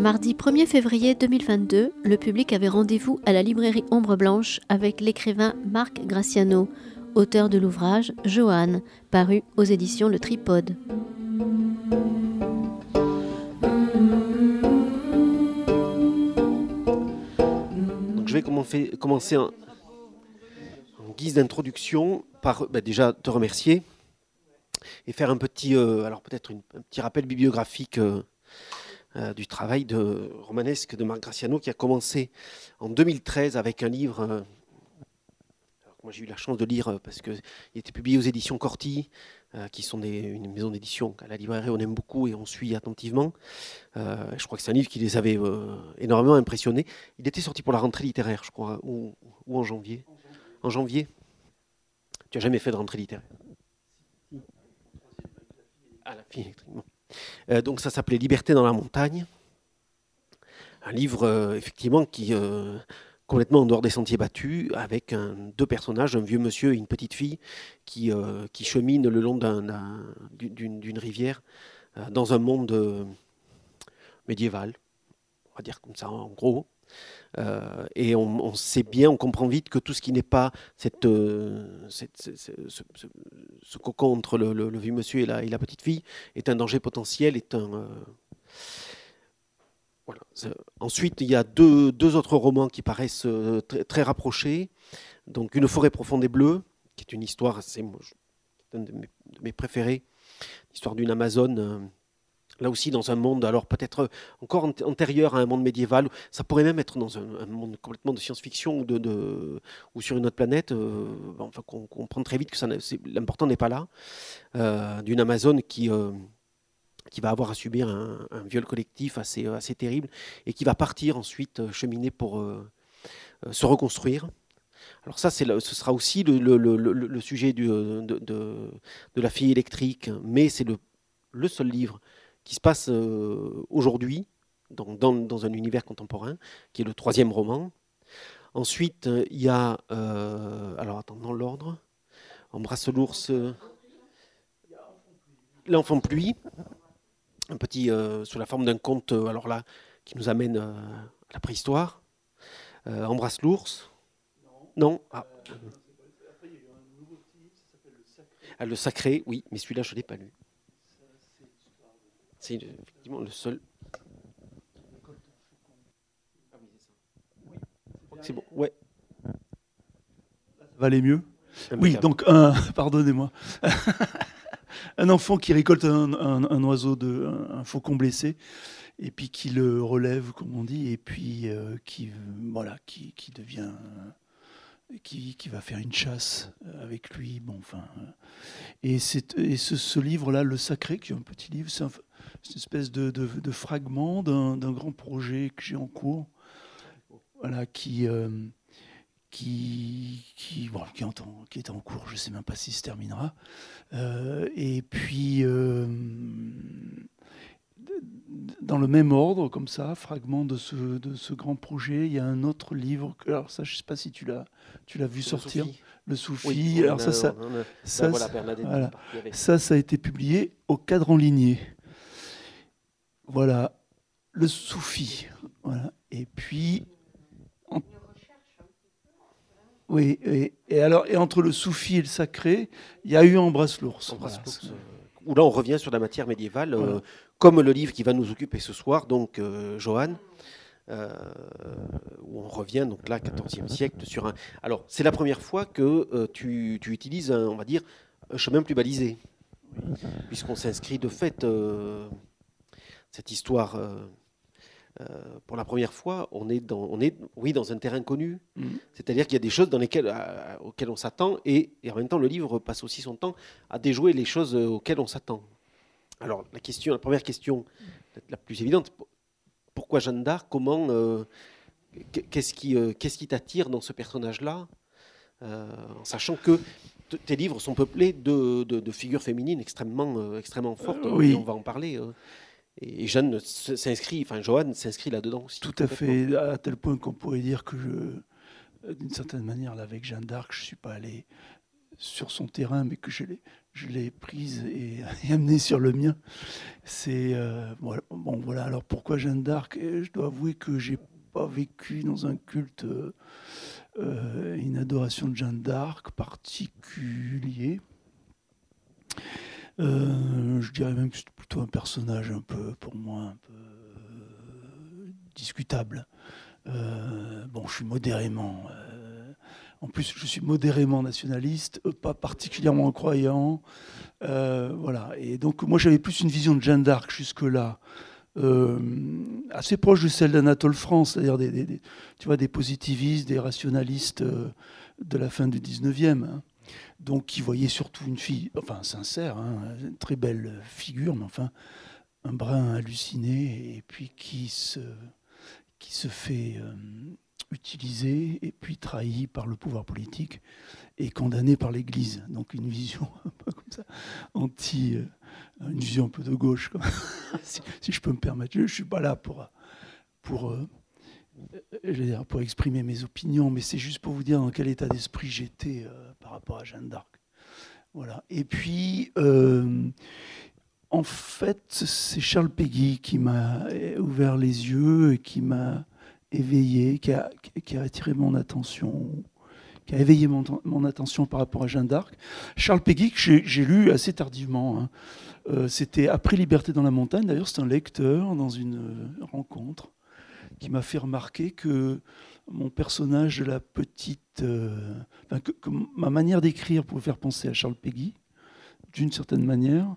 Mardi 1er février 2022, le public avait rendez-vous à la librairie Ombre Blanche avec l'écrivain Marc Graciano, auteur de l'ouvrage Joanne, paru aux éditions Le Tripode. je vais commencer en, guise d'introduction par bah, déjà te remercier et faire un petit, euh, alors peut-être un petit rappel bibliographique euh, euh, du travail de romanesque de Marc Graciano qui a commencé en 2013 avec un livre. moi j'ai eu la chance de lire parce qu'il était publié aux éditions Corti, qui sont des, une maison d'édition à la librairie on aime beaucoup et on suit attentivement. je crois que c'est un livre qui les avait énormément impressionnés. Il était sorti pour la rentrée littéraire, je crois, ou, ou en janvier. En janvier. Tu n'as jamais fait de rentrée littéraire? Ah, la fille euh, donc ça s'appelait Liberté dans la montagne. Un livre, euh, effectivement, qui euh, complètement en dehors des sentiers battus, avec deux personnages, un vieux monsieur et une petite fille, qui, qui cheminent le long d'une rivière dans un monde médiéval, on va dire comme ça en gros. Euh, et on, sait bien, on comprend vite que tout ce qui n'est pas euh, ce, cocon entre le, vieux monsieur et la, et la, petite fille est un danger potentiel. Euh. Ensuite, il y a deux, autres romans qui paraissent très, rapprochés. Donc, Une forêt profonde et bleue, qui est une histoire, assez, un de mes, de mes préférés, l'histoire d'une Amazone là aussi dans un monde, alors peut-être encore antérieur à un monde médiéval, ça pourrait même être dans un, monde complètement de science-fiction ou, sur une autre planète, euh, enfin, qu'on comprend très vite que l'important n'est pas là, euh, d'une Amazone qui, euh, qui va avoir à subir un, viol collectif assez, terrible et qui va partir ensuite cheminer pour se reconstruire. Alors ça, ce sera aussi le, sujet de, la fille électrique, mais c'est le, seul livre qui se passe euh, aujourd'hui, dans, dans, un univers contemporain, qui est le troisième roman. Ensuite, il y a, euh, alors attends, l'ordre, Embrasse l'ours, L'enfant pluie, un petit, euh, sous la forme d'un conte, alors là, qui nous amène à la préhistoire. Embrasse l'ours. Non, ah. ah. le sacré, oui, mais celui-là, je ne l'ai pas lu. C'est effectivement le seul. C'est bon, ouais. Ça va aller mieux Oui, donc, un, pardonnez-moi. un enfant qui récolte un, oiseau, de, un, faucon blessé, et puis qui le relève, comme on dit, et puis euh, qui, voilà, qui, qui devient qui, qui, va faire une chasse avec lui. Bon, enfin, et, et ce, ce livre-là, Le Sacré, qui est un petit livre, c'est un, une espèce de, de, fragment d'un grand projet que j'ai en cours, voilà, qui, euh, qui, qui, bon, qui, en, qui, est en cours, je ne sais même pas s'il se terminera. Euh, et puis, euh, dans le même ordre, comme ça, fragment de ce, de ce grand projet, il y a un autre livre, que, alors ça, je ne sais pas si tu l'as vu sortir. Le Soufi. alors ça, ça, ça, ça, ça, a été publié au cadre en lignée. Voilà, le soufi. Voilà. Et puis. Oui, et, alors, et entre le soufi et le sacré, il y a eu Embrasse l'ours. Euh, où là, on revient sur la matière médiévale, euh, comme le livre qui va nous occuper ce soir, donc euh, Johan. où on revient donc là, 14e siècle, sur un. Alors, c'est la première fois que tu, tu, utilises, un, on va dire, un chemin plus balisé, puisqu'on s'inscrit de fait cette histoire, euh, euh, pour la première fois, on est dans, on est, oui, dans un terrain connu. Mhm. C'est-à-dire qu'il y a des choses dans lesquelles, auxquelles on s'attend, et, en même temps, le livre passe aussi son temps à déjouer les choses euh, auxquelles on s'attend. Alors, la question, la première question, la plus évidente, pourquoi Jeanne d'Arc? Comment Qu'est-ce qui, qu'est-ce qui t'attire dans ce personnage-là? En sachant que tes livres sont peuplés de, de, figures féminines extrêmement, extrêmement fortes. Oui. on va en parler. Et Jeanne s'inscrit, enfin Johan s'inscrit là-dedans aussi. Tout à fait, à tel point qu'on pourrait dire que, d'une certaine manière, avec Jeanne d'Arc, je ne suis pas allé sur son terrain, mais que je je l'ai prise et, amenée sur le mien. C'est bon, voilà. Alors pourquoi Jeanne d'Arc? Je dois avouer que j'ai pas vécu dans un culte, une adoration de Jeanne d'Arc particulier. Je dirais même que c'est plutôt un personnage un peu, pour moi, un peu discutable. Euh, bon, je suis modérément. Euh, en plus, je suis modérément nationaliste, euh, pas particulièrement croyant. voilà. Et donc, moi, j'avais plus une vision de Jeanne d'Arc jusque-là. assez proche de celle d'Anatole France, c'est-à-dire des, tu vois, des positivistes, des rationalistes de la fin du 19e. Hein. Donc, qui voyaient surtout une fille, enfin sincère, hein, une très belle figure, mais enfin un brin halluciné, et puis qui se, qui se fait euh, utiliser et puis trahi par le pouvoir politique et condamné par l'Église. Donc une vision un peu comme ça, anti, euh, une vision un peu de gauche, si, je peux me permettre. Je ne suis pas là pour, pour, euh, dire, pour exprimer mes opinions, mais c'est juste pour vous dire dans quel état d'esprit j'étais par rapport à Jeanne d'Arc. Voilà. Et puis, en fait, c'est Charles Peggy qui m'a ouvert les yeux et qui m'a éveillé, qui a, attiré mon attention, qui a éveillé mon, attention par rapport à Jeanne d'Arc. Charles Peggy, que j'ai lu assez tardivement. Hein. Euh, c'était après Liberté dans la montagne. D'ailleurs, c'est un lecteur dans une euh, rencontre qui m'a fait remarquer que mon personnage de la petite. Euh, que, ma manière d'écrire pouvait faire penser à Charles Peggy, d'une certaine manière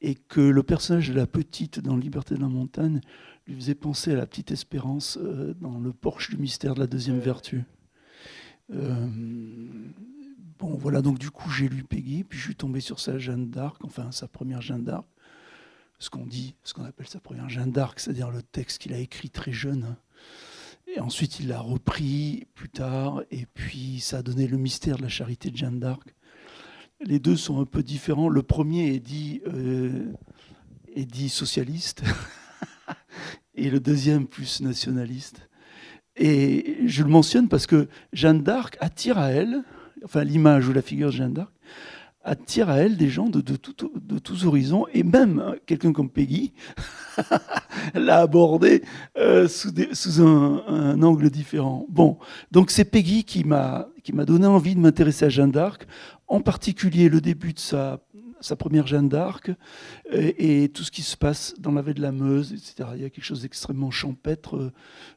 et que le personnage de la petite dans Liberté de la montagne lui faisait penser à la petite Espérance euh, dans le porche du mystère de la deuxième vertu. Euh, bon, voilà, donc du coup j'ai lu Peggy, puis je suis tombé sur sa Jeanne d'Arc, enfin sa première Jeanne d'Arc, ce qu'on dit, ce qu'on appelle sa première Jeanne d'Arc, c'est-à-dire le texte qu'il a écrit très jeune. Et ensuite il l'a repris plus tard, et puis ça a donné le mystère de la charité de Jeanne d'Arc les deux sont un peu différents. Le premier est dit, euh, est dit socialiste et le deuxième plus nationaliste. Et je le mentionne parce que Jeanne d'Arc attire à elle, enfin l'image ou la figure de Jeanne d'Arc, attire à elle des gens de, de, tous horizons, et même quelqu'un comme Peggy l'a abordé euh, sous, un, angle différent. Bon, donc c'est Peggy qui m'a donné envie de m'intéresser à Jeanne d'Arc, en particulier le début de sa, première Jeanne d'Arc et, tout ce qui se passe dans la vallée de la Meuse, etc. Il y a quelque chose d'extrêmement champêtre,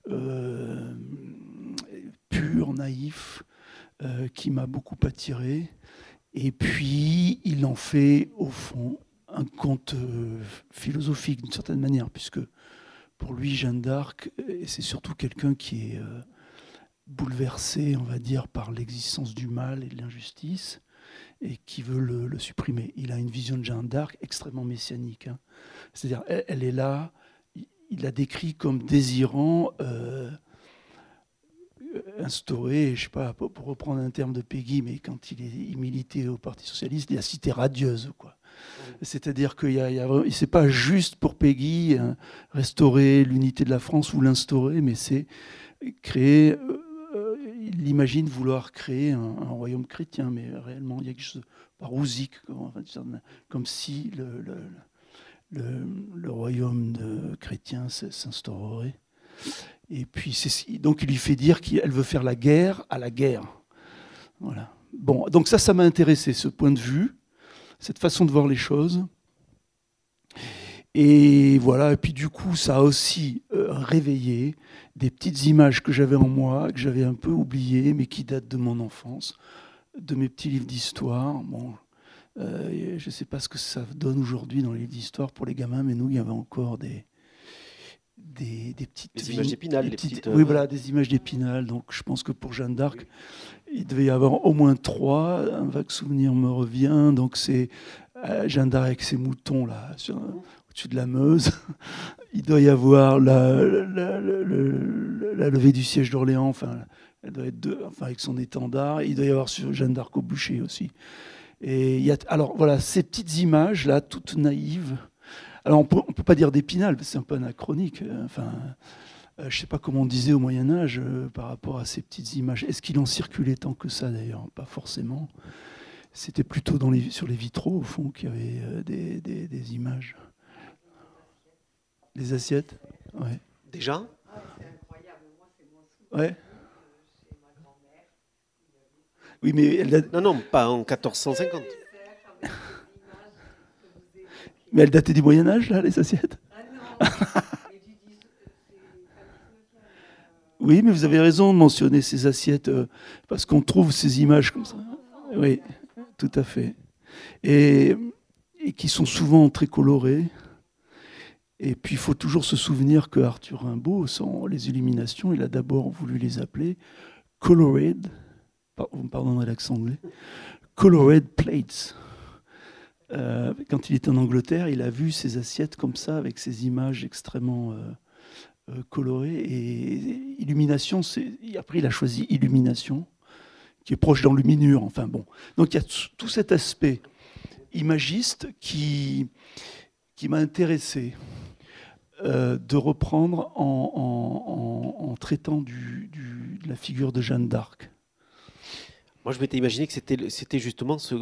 euh, pur, naïf, euh, qui m'a beaucoup attiré. Et puis, il en fait, au fond, un conte euh, philosophique d'une certaine manière, puisque pour lui, Jeanne d'Arc, c'est surtout quelqu'un qui est bouleversé, on va dire, par l'existence du mal et de l'injustice, et qui veut le, supprimer. Il a une vision de Jeanne d'Arc extrêmement messianique. Hein. C'est-à-dire, elle, est là, il, la décrit comme désirant euh, instaurer, je sais pas, pour, reprendre un terme de Peggy, mais quand il, est, il militait au Parti Socialiste, la cité radieuse, quoi. C'est-à-dire que ce n'est pas juste pour Peggy hein, restaurer l'unité de la France ou l'instaurer, mais c'est créer euh, il imagine vouloir créer un, royaume chrétien, mais réellement, il y a quelque chose de parousique, comme, si le, royaume de chrétien s'instaurerait. Et puis, donc, il lui fait dire qu'elle veut faire la guerre à la guerre. Voilà. Bon, donc ça, ça m'a intéressé, ce point de vue, cette façon de voir les choses. Et voilà, et puis du coup, ça a aussi euh, réveillé des petites images que j'avais en moi, que j'avais un peu oubliées, mais qui datent de mon enfance, de mes petits livres d'histoire. Bon, euh, je ne sais pas ce que ça donne aujourd'hui dans les livres d'histoire pour les gamins, mais nous, il y avait encore des, des, petites des images d'épinal. Oui, voilà, des images d'épinal. Donc, je pense que pour Jeanne d'Arc, il devait y avoir au moins trois. Un vague souvenir me revient. Donc, c'est euh, Jeanne d'Arc avec ses moutons là, sur, au-dessus de la Meuse. Il doit y avoir la, levée du siège d'Orléans, enfin, elle doit être deux, enfin, avec son étendard. Il doit y avoir sur Jeanne d'Arc au bûcher aussi. Et il y a, alors voilà, ces petites images là, toutes naïves. Alors on peut, ne peut pas dire d'épinal, c'est un peu anachronique. Enfin, euh, je ne sais pas comment on disait au Moyen Âge euh, par rapport à ces petites images. Est-ce qu'il en circulait tant que ça d'ailleurs? Pas forcément c'était plutôt dans les, sur les vitraux, au fond, qu'il y avait euh, des, des, images. Des assiettes? Ouais. Déjà? Ouais. Oui, mais elle Non, non, pas en 1450. Mais elle datait du Moyen Âge, là, les assiettes? Oui, mais vous avez raison de mentionner ces assiettes, euh, parce qu'on trouve ces images comme ça. Oui, tout à fait. Et, qui sont souvent très colorées. Et puis il faut toujours se souvenir que Arthur Rimbaud, sans les illuminations, il a d'abord voulu les appeler colored, vous me pardonnerez l'accent anglais, colored plates. Euh, quand il était en Angleterre, il a vu ces assiettes comme ça, avec ces images extrêmement euh, euh, coloré. Et illumination, c'est après il a choisi illumination, qui est proche d'enluminure. Enfin bon, donc il y a tout cet aspect imagiste qui qui m'a intéressé de reprendre en, traitant de la figure de Jeanne d'Arc. Moi, je m'étais imaginé que c'était justement ce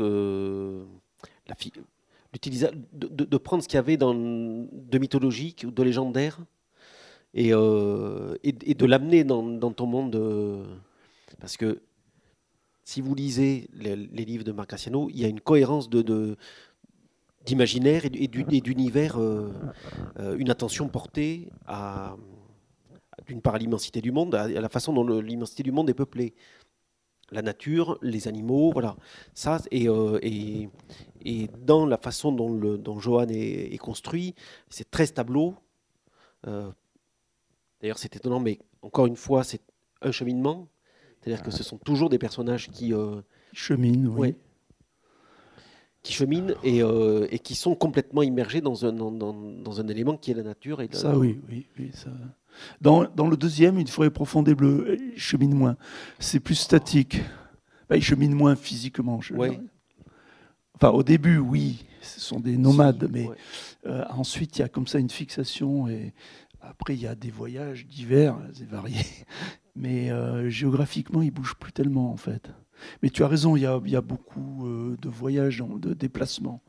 de, de, de, prendre ce qu'il y avait dans, de mythologique ou de légendaire euh, et, et, de l'amener dans, ton monde. Euh, parce que si vous lisez les, livres de Marc Cassiano, il y a une cohérence de, d'imaginaire et, d'univers, euh, une attention portée à, d'une part à l'immensité du monde, à, la façon dont l'immensité du monde est peuplée. La nature, les animaux, voilà. Ça, et, et, et dans la façon dont, le, dont Johan est, construit, c'est 13 tableaux. D'ailleurs, c'est étonnant, mais encore une fois, c'est un cheminement. C'est-à-dire que ce sont toujours des personnages qui euh, cheminent, oui. qui cheminent et, euh, et, qui sont complètement immergés dans un, dans, dans, un élément qui est la nature. Et ça, oui, oui, oui ça... Dans, dans, le deuxième, une forêt profonde et bleue, il chemine moins. C'est plus statique. Bah, il chemine moins physiquement. Je Enfin, au début, oui, ce sont des nomades, mais euh, ensuite, il y a comme ça une fixation et après, il y a des voyages divers et variés, mais euh, géographiquement, ils ne bougent plus tellement en fait. Mais tu as raison, il y a, beaucoup euh, de voyages, de déplacements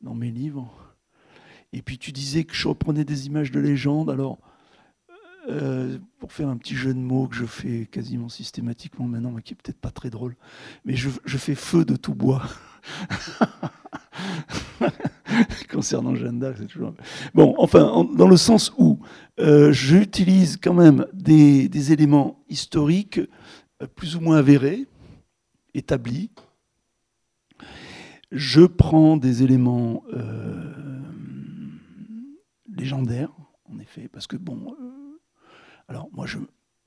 dans mes livres. Et puis tu disais que je reprenais des images de légende. Alors, euh, pour faire un petit jeu de mots que je fais quasiment systématiquement maintenant, mais qui est peut-être pas très drôle, mais je, je fais feu de tout bois. Concernant Jeanne d'Arc, c'est toujours. Bon, enfin, dans le sens où euh, j'utilise quand même des, éléments historiques euh, plus ou moins avérés, établis. Je prends des éléments euh, légendaires, en effet, parce que bon. alors, moi, je,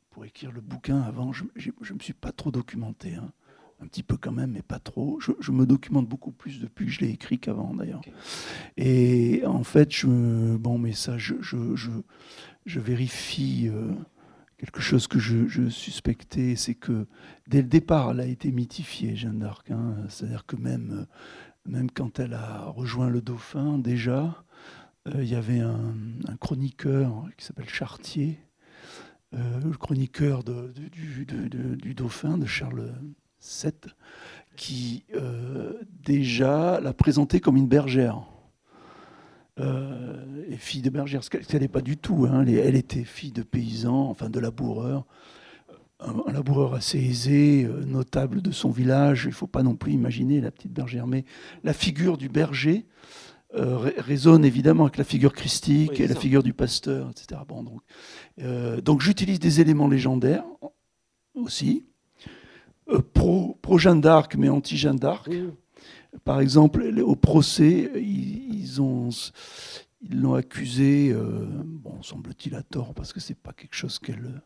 pour écrire le bouquin avant, je ne me suis pas trop documenté. Hein un petit peu quand même, mais pas trop. Je, me documente beaucoup plus depuis que je l'ai écrit qu'avant d'ailleurs. Et en fait, je, bon, mais ça, je, je, vérifie euh, quelque chose que je, suspectais, c'est que dès le départ, elle a été mythifiée, Jeanne d'Arc. Hein. C'est-à-dire que même, même quand elle a rejoint le Dauphin, déjà, euh, il y avait un, chroniqueur qui s'appelle Chartier. Euh, le chroniqueur de, du, du, Dauphin, de Charles 7, qui euh, déjà l'a présentée comme une bergère. Euh, et fille de bergère, ce qu'elle n'est pas du tout. Hein. Elle, était fille de paysan, enfin de laboureur, un, laboureur assez aisé, euh, notable de son village. Il ne faut pas non plus imaginer la petite bergère, mais la figure du berger résonne évidemment avec la figure christique et la figure du pasteur, etc. Bon, donc, donc j'utilise des éléments légendaires aussi, pro, pro Jeanne d'Arc, mais anti Jeanne d'Arc. Par exemple, au procès, ils, ont ils l'ont accusé, euh, bon, semble-t-il à tort, parce que c'est pas quelque chose qu'elle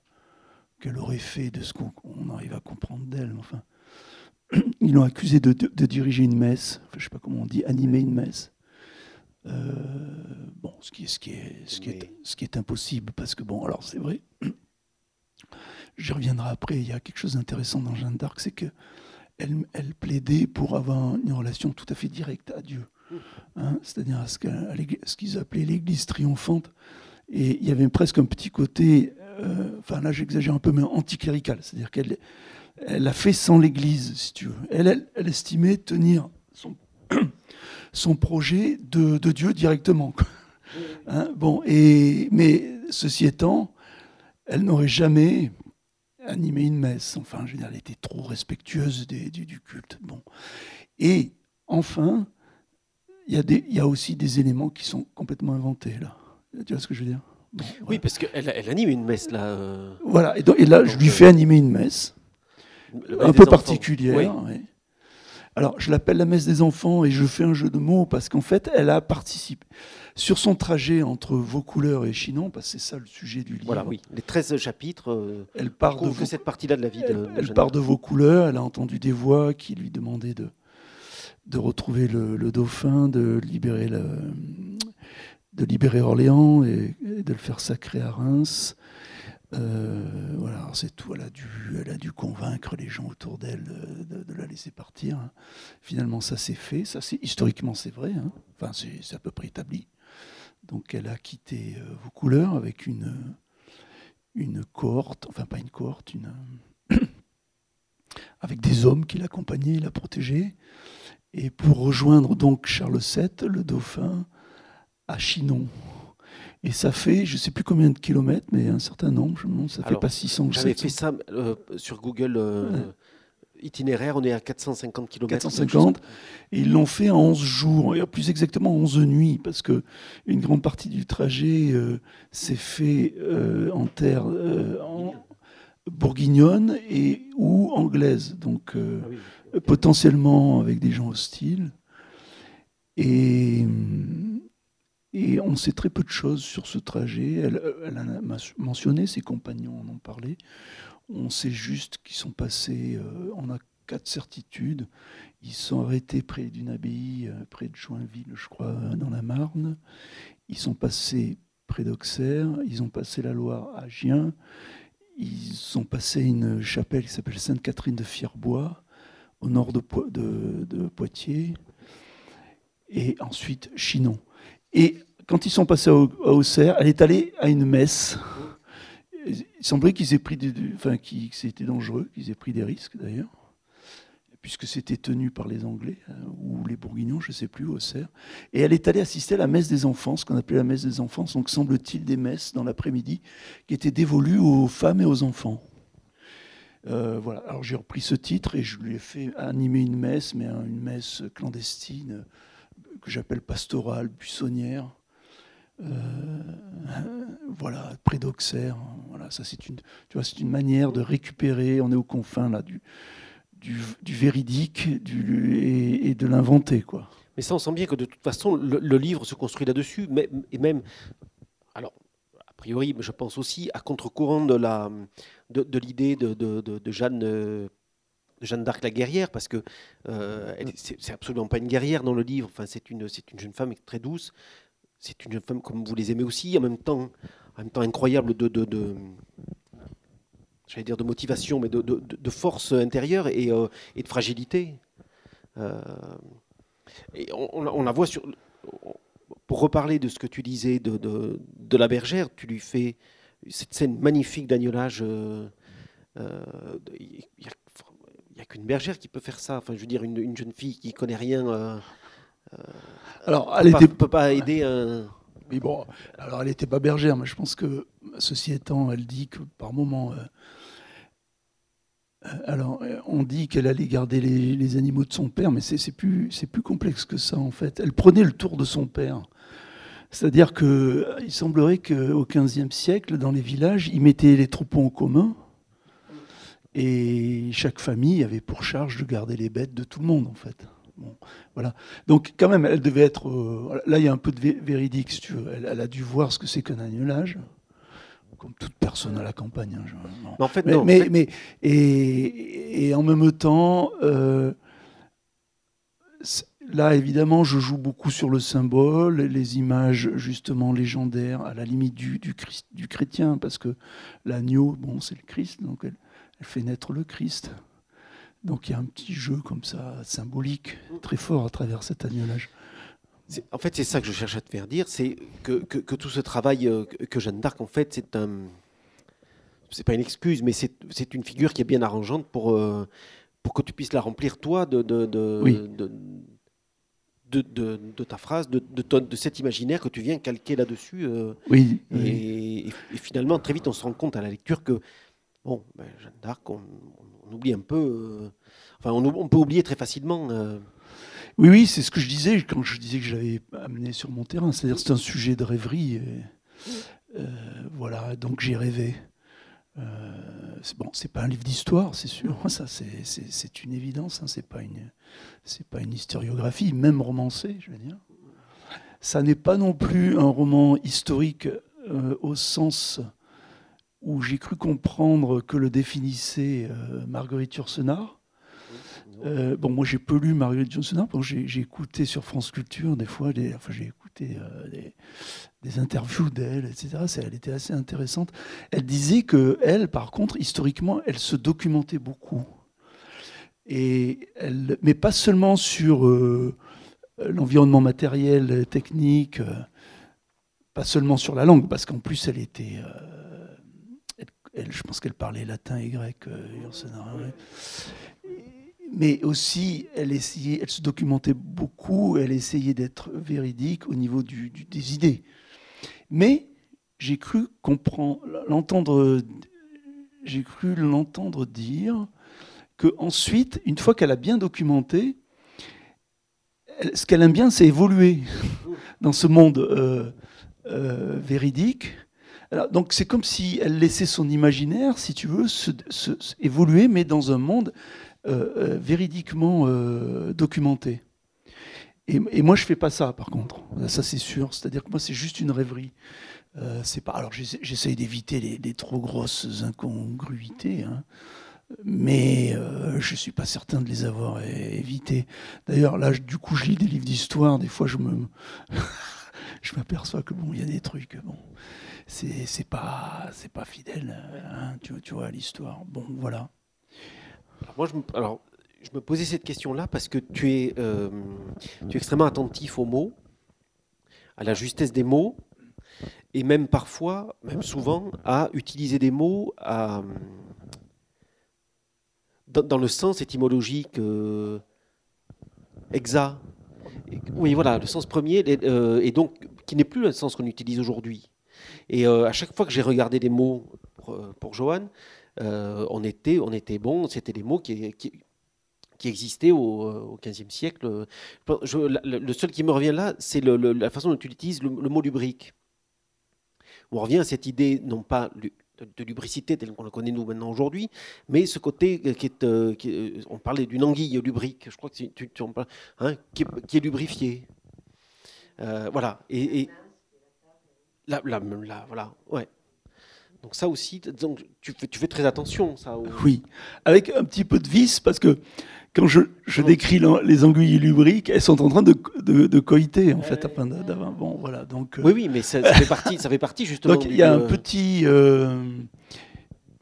qu'elle aurait fait de ce qu'on arrive à comprendre d'elle. Enfin, ils l'ont accusé de, de, diriger une messe, je sais pas comment on dit, animer une messe. Euh, bon, ce qui, est, ce, qui est, ce, qui est, ce qui est impossible, parce que bon, alors c'est vrai, j'y reviendrai après, il y a quelque chose d'intéressant dans Jeanne d'Arc, c'est qu'elle elle plaidait pour avoir une relation tout à fait directe à Dieu. Hein, c'est-à-dire à ce qu'ils appelaient l'Église triomphante. Et il y avait presque un petit côté, euh, enfin là j'exagère un peu, mais anticlérical. C'est-à-dire qu'elle elle a fait sans l'Église, si tu veux. Elle, elle, estimait tenir son projet de, Dieu directement. Hein, bon, et, mais ceci étant, elle n'aurait jamais animé une messe. Enfin, je veux dire, elle était trop respectueuse du, du, culte. Bon. Et enfin, il y, y, a aussi des éléments qui sont complètement inventés là. Tu vois ce que je veux dire? Oui, parce qu'elle elle anime une messe là. Euh. Voilà, et, et là, je lui fais animer une messe un peu particulière. Alors, je l'appelle la messe des enfants et je fais un jeu de mots parce qu'en fait, elle a participé. Sur son trajet entre Vaucouleurs et Chinon, parce que c'est ça le sujet du livre. Voilà, oui. Les 13 chapitres. Euh, elle part de cette partie-là de la vie de. Elle, part de Vaucouleurs, elle a entendu des voix qui lui demandaient de, de retrouver le, dauphin, de libérer, le, de libérer Orléans et, et, de le faire sacrer à Reims. Euh, voilà, c'est tout. Elle a, dû, convaincre les gens autour d'elle de, la laisser partir. Finalement, ça s'est fait. Ça, historiquement, c'est vrai. Hein. Enfin, c'est à peu près établi. Donc, elle a quitté euh, vos couleurs avec une une cohorte, enfin pas une cohorte, avec des hommes qui l'accompagnaient, la protégeaient, et pour rejoindre donc Charles VII, le dauphin, à Chinon. Et ça fait, je ne sais plus combien de kilomètres, mais un certain nombre. Ça fait pas 600 J'avais fait ça euh, sur Google euh, itinéraire, on est à 450 km. 450. Et ils l'ont fait en 11 jours, et plus exactement 11 nuits, parce que une grande partie du trajet euh, s'est fait en terre en bourguignonne et ou anglaise, donc ah potentiellement avec des gens hostiles. Et et on sait très peu de choses sur ce trajet. Elle, elle a mentionné, ses compagnons en ont parlé. On sait juste qu'ils sont passés, euh, on a quatre certitudes. Ils sont arrêtés près d'une abbaye, euh, près de Joinville, je crois, dans la Marne. Ils sont passés près d'Auxerre. Ils ont passé la Loire à Gien. Ils ont passé une chapelle qui s'appelle Sainte-Catherine de Fierbois, au nord de Poitiers. Et ensuite Chinon. Et quand ils sont passés à Auxerre, elle est allée à une messe. Il semblait qu'ils aient pris enfin, que c'était dangereux, qu'ils aient pris des risques d'ailleurs, puisque c'était tenu par les Anglais euh, ou les Bourguignons, je ne sais plus, Auxerre. Et elle est allée assister à la messe des enfants, ce qu'on appelait la messe des enfants, donc semble-t-il des messes dans l'après-midi qui étaient dévolues aux femmes et aux enfants. Euh, voilà. Alors j'ai repris ce titre et je lui ai fait animer une messe, mais une messe clandestine que j'appelle pastorale, buissonnière. Euh, voilà, près d'Auxerre. Voilà, ça c'est une, manière de récupérer. On est aux confins du, véridique et, de l'inventer. Mais ça, on sent bien que de toute façon, le, livre se construit là-dessus, et même, alors, a priori, je pense aussi à contre-courant de l'idée de, de, de, Jeanne Jeanne d'Arc la guerrière, parce que euh, c'est absolument pas une guerrière dans le livre. C'est une, jeune femme très douce. C'est une jeune femme comme vous les aimez aussi, en même temps, en temps incroyable de, de, j'allais dire de motivation, mais de, force intérieure et, euh, de fragilité. Euh, on, la voit sur. Pour reparler de ce que tu disais de, la bergère, tu lui fais cette scène magnifique d'agnolage. N'y a qu'une bergère qui peut faire ça. Enfin, je veux dire, une, jeune fille qui connaît rien. Euh, euh, alors, elle ne peut pas aider un. Mais bon, alors elle n'était pas bergère, mais je pense que, ceci étant, elle dit que par moment. Euh, alors, on dit qu'elle allait garder les, animaux de son père, mais c'est plus, plus complexe que ça, en fait. Elle prenait le tour de son père. C'est-à-dire qu'il semblerait qu'au XVe siècle, dans les villages, ils mettaient les troupeaux en commun et chaque famille avait pour charge de garder les bêtes de tout le monde, en fait. Bon, voilà. Donc, quand même, elle devait être. Euh, là, il y a un peu de véridique, si tu veux. Elle, a dû voir ce que c'est qu'un agnelage, comme toute personne à la campagne. Hein, en fait, mais, non, mais, et, en même temps, euh, là, évidemment, je joue beaucoup sur le symbole, les images justement légendaires, à la limite du, du, Christ, du chrétien, parce que l'agneau, bon, c'est le Christ, donc elle elle fait naître le Christ. Donc il y a un petit jeu comme ça, symbolique, très fort à travers cet agnolage. En fait, c'est ça que je cherche à te faire dire, c'est que, que, tout ce travail euh, que Jeanne d'Arc, en fait, c'est un... C'est pas une excuse, mais c'est une figure qui est bien arrangeante pour, euh, pour que tu puisses la remplir, toi, de, de, de, de, de, ta phrase, de, de, cet imaginaire que tu viens calquer là-dessus. Euh, oui. Et, finalement, très vite, on se rend compte à la lecture que, bon, ben, Jeanne d'Arc, on, oublie un peu. Euh, enfin, on, peut oublier très facilement. Euh. Oui, oui, c'est ce que je disais quand je disais que je l'avais amené sur mon terrain. C'est-à-dire, c'est un sujet de rêverie. voilà, donc j'ai rêvé. Euh, bon, c'est pas un livre d'histoire, c'est sûr. Ça, c'est une évidence. Hein. C'est pas une, c'est pas une historiographie, même romancée, je veux dire. Ça n'est pas non plus un roman historique euh, au sens où j'ai cru comprendre que le définissait euh, Marguerite Yourcenar. Euh, bon, moi j'ai peu lu Marguerite Yourcenar, j'ai écouté sur France Culture des fois, des, enfin j'ai écouté des, des interviews d'elle, etc. Elle était assez intéressante. Elle disait que elle, par contre, historiquement, elle se documentait beaucoup. Et elle, mais pas seulement sur euh, l'environnement matériel, technique, euh, pas seulement sur la langue, parce qu'en plus, elle était. Euh, je pense qu'elle parlait latin et grec, mais aussi elle essayait, elle se documentait beaucoup, elle essayait d'être véridique au niveau des idées. Mais j'ai cru l'entendre, j'ai cru l'entendre dire que ensuite, une fois qu'elle a bien documenté, ce qu'elle aime bien, c'est évoluer dans ce monde euh, euh, véridique. Donc c'est comme si elle laissait son imaginaire, si tu veux, évoluer, mais dans un monde euh, véridiquement documenté. Et, moi, je fais pas ça, par contre. Ça, c'est sûr. C'est-à-dire que moi, c'est juste une rêverie. Euh, c'est pas. Alors, j'essaye d'éviter les, trop grosses incongruités, hein. mais euh, je suis pas certain de les avoir évitées. D'ailleurs, là, du coup, je lis des livres d'histoire. Des fois, je me, je m'aperçois que bon, il y a des trucs. Bon, c'est pas, c'est pas fidèle. Hein, tu, tu vois, à l'histoire. Bon, voilà. Moi, je alors je me posais cette question-là parce que tu es, euh, tu es extrêmement attentif aux mots, à la justesse des mots, et même parfois, même souvent, à utiliser des mots dans, le sens étymologique euh, exact. Oui, voilà, le sens premier, euh, et donc qui n'est plus le sens qu'on utilise aujourd'hui. Et à chaque fois que j'ai regardé des mots pour, pour Johan, on, était, on était bon, c'était des mots qui, qui qui existait au XVe siècle. le seul qui me revient là, c'est la façon dont tu utilises le, mot lubrique. On revient à cette idée, non pas de, lubricité telle qu'on la connaît nous maintenant aujourd'hui, mais ce côté qui est, euh, euh, on parlait d'une anguille lubrique, je crois que tu, en parles, hein, qui, est, lubrifiée. Euh, voilà. Et là, voilà, ouais. Donc ça aussi, donc tu, fais, tu fais très attention, ça. Oui, avec un petit peu de vis, parce que quand je, je décris les anguilles lubriques, elles sont en train de, de, de coïter, en fait, d'avant. Bon, voilà, donc, euh, Oui, oui, mais ça, fait, partie, ça fait partie justement. Donc il y a un petit. Euh,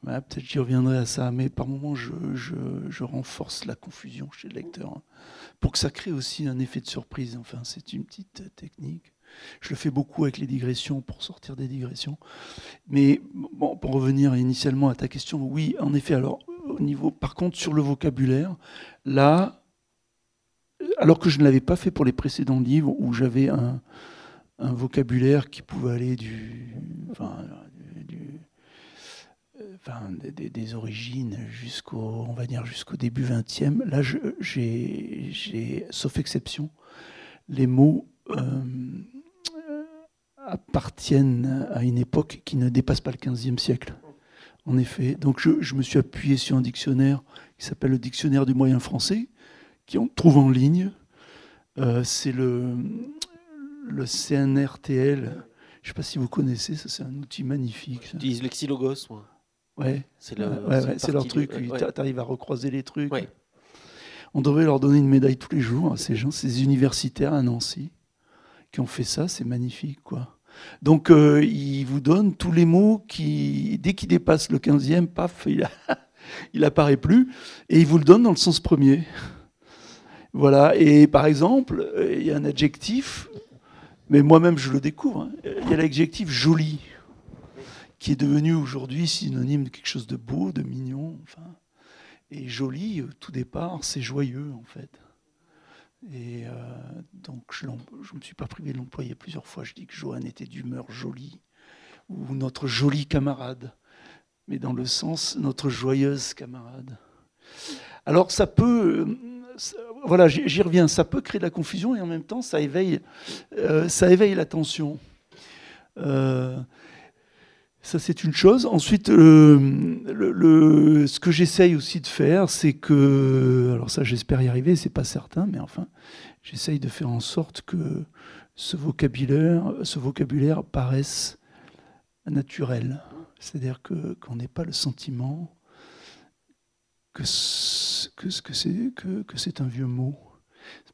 Peut-être j'y reviendrai à ça, mais par moments, je, je, je, renforce la confusion chez le lecteur hein, pour que ça crée aussi un effet de surprise. Enfin, c'est une petite technique. Je le fais beaucoup avec les digressions pour sortir des digressions. Mais bon, pour revenir initialement à ta question, oui, en effet. Alors, au niveau, par contre, sur le vocabulaire, là, alors que je ne l'avais pas fait pour les précédents livres où j'avais un, vocabulaire qui pouvait aller du, enfin, des, origines jusqu'au, on va dire jusqu'au début 20e. Là, j'ai, sauf exception, les mots euh, appartiennent à une époque qui ne dépasse pas le 15e siècle en effet. Donc je, me suis appuyé sur un dictionnaire qui s'appelle le dictionnaire du moyen français, qui on trouve en ligne. Euh, c'est le, le CNRTL. Je ne sais pas si vous connaissez, ça c'est un outil magnifique. Ils disent l'exilogos, moi. Ouais, c'est le, leur truc. Tu arrives à recroiser les trucs. On devrait leur donner une médaille tous les jours à ces gens, ces universitaires à Nancy, qui ont fait ça. C'est magnifique, quoi. Donc euh, il vous donne tous les mots qui, dès qu'il dépasse le 15e, paf, il, apparaît plus, et il vous le donne dans le sens premier. Voilà, et par exemple, il y a un adjectif, mais moi-même je le découvre, hein. il y a l'adjectif joli, qui est devenu aujourd'hui synonyme de quelque chose de beau, de mignon, enfin. Et joli, tout départ, c'est joyeux en fait. Et donc, je ne me suis pas privé de l'employer plusieurs fois. Je dis que Johan était d'humeur jolie, ou notre joli camarade, mais dans le sens notre joyeuse camarade. Alors, ça peut voilà, j'y reviens, ça peut créer de la confusion et en même temps, ça éveille, euh, ça éveille l'attention. Euh, ça, c'est une chose. Ensuite, euh, ce que j'essaye aussi de faire, c'est que, alors ça, j'espère y arriver, c'est pas certain, mais enfin, j'essaye de faire en sorte que ce vocabulaire, ce vocabulaire paraisse naturel. C'est-à-dire qu'on n'ait pas le sentiment que c'est un vieux mot.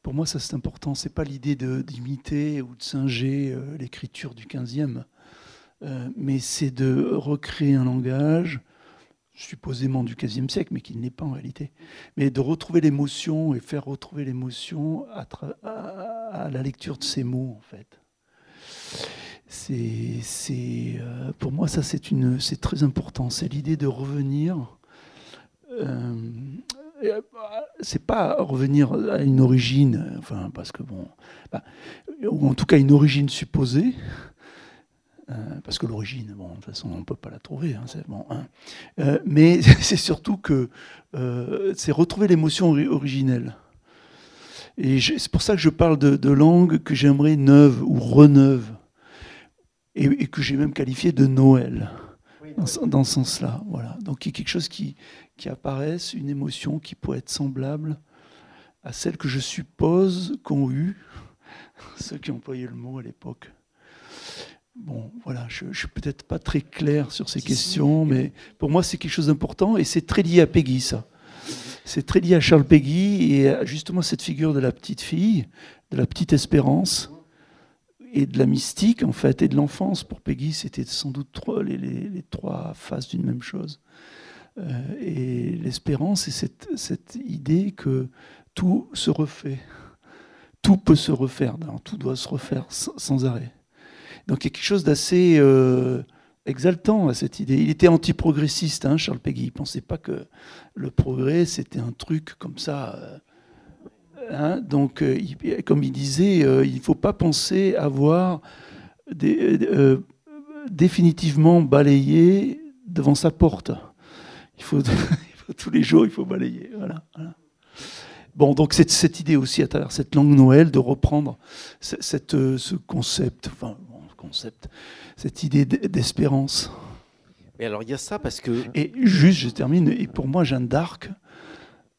Pour moi, ça c'est important. C'est pas l'idée d'imiter ou de singer euh, l'écriture du 15e, euh, mais c'est de recréer un langage supposément du 15e siècle, mais qui ne l'est pas en réalité. Mais de retrouver l'émotion et faire retrouver l'émotion à, la lecture de ces mots, en fait. C'est, euh, pour moi, ça, c'est, très important. C'est l'idée de revenir euh, euh, c'est pas revenir à une origine, enfin, parce que bon, bah, ou en tout cas une origine supposée, euh, parce que l'origine, bon, de toute façon, on ne peut pas la trouver, hein, bon, hein. mais c'est surtout que c'est retrouver l'émotion originelle. Et c'est pour ça que je parle de, langue que j'aimerais neuve ou reneuve, et, et que j'ai même qualifié de Noël dans, ce sens-là. Voilà. Donc il y a quelque chose qui, qui apparaisse, une émotion qui pourrait être semblable à celle que je suppose qu'ont eu ceux qui employaient le mot à l'époque. Bon, voilà, je ne suis peut-être pas très clair sur ces questions, mais pour moi c'est quelque chose d'important et c'est très lié à Peggy, ça. C'est très lié à Charles Peggy et à justement cette figure de la petite fille, de la petite espérance et de la mystique en fait et de l'enfance. Pour Peggy, c'était sans doute trois, les, trois faces d'une même chose. Euh, et l'espérance, c'est cette, cette, idée que tout se refait, tout peut se refaire, tout doit se refaire sans, arrêt. Donc il y a quelque chose d'assez euh, exaltant à cette idée. Il était anti-progressiste, hein, Charles Peggy. Il ne pensait pas que le progrès, c'était un truc comme ça. Euh, Hein, donc, euh, comme il disait, il ne faut pas penser avoir euh, définitivement balayé devant sa porte. Il faut, tous les jours, il faut balayer. Voilà, Bon, donc cette idée aussi à travers cette langue Noël de reprendre ce concept, concept, cette idée d'espérance. Mais alors il y a ça parce que. Et juste, je termine. Et pour moi, Jeanne d'Arc,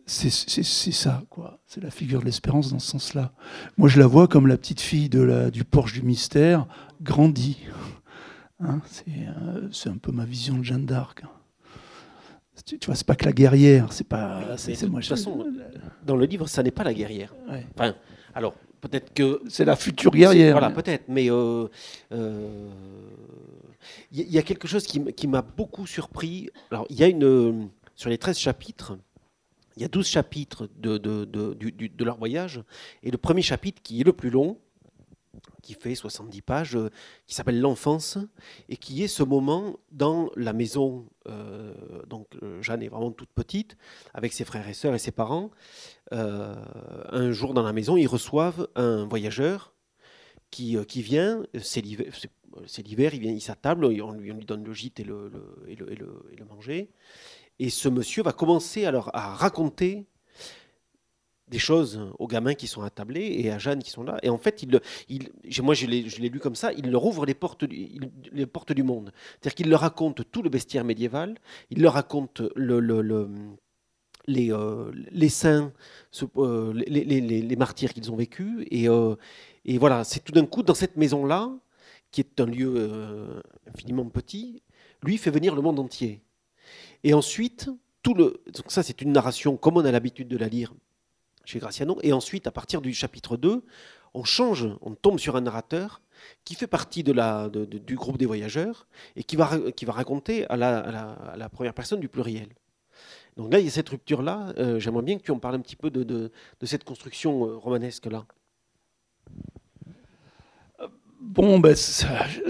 c'est ça, quoi. C'est la figure de l'espérance dans ce sens-là. Moi, je la vois comme la petite fille de la, du Porche du mystère, grandie. Hein, euh, c'est un peu ma vision de Jeanne d'Arc. Tu, vois, c'est pas que la guerrière, c'est pas. de toute façon, dans le livre, ça n'est pas la guerrière. Enfin, alors peut-être que c'est la future guerrière. Voilà, peut-être, mais il euh, euh, y, a quelque chose qui, qui m'a beaucoup surpris. Alors, il y a une sur les 13 chapitres, il y a 12 chapitres de, de, de, leur voyage, et le premier chapitre, qui est le plus long, qui fait 70 pages, euh, qui s'appelle L'enfance, et qui est ce moment dans la maison. Euh, donc euh, Jeanne est vraiment toute petite, avec ses frères et sœurs et ses parents. un jour dans la maison, ils reçoivent un voyageur qui, qui vient, c'est l'hiver, il vient, il s'attable, on on lui donne le gîte et le, le, et le, et le manger. Et ce monsieur va commencer alors à raconter des choses aux gamins qui sont attablés et à Jeanne qui sont là. Et en fait, il, il, moi je l'ai lu comme ça, il leur ouvre les portes, les portes du monde. C'est-à-dire qu'il leur raconte tout le bestiaire médiéval, il leur raconte euh, saints, euh, les, les, les, martyrs qu'ils ont vécus. Et, euh, et voilà, c'est tout d'un coup, dans cette maison-là, qui est un lieu infiniment petit, lui fait venir le monde entier. Et ensuite, tout le, donc ça c'est une narration comme on a l'habitude de la lire chez Graciano. Et ensuite, à partir du chapitre 2, on change, on tombe sur un narrateur qui fait partie de la, du groupe des voyageurs et qui va, qui va raconter à la, à, la, première personne du pluriel. Donc là, il y a cette rupture-là. Euh, j'aimerais bien que tu en parles un petit peu de, cette construction euh, romanesque-là. Bon, ben,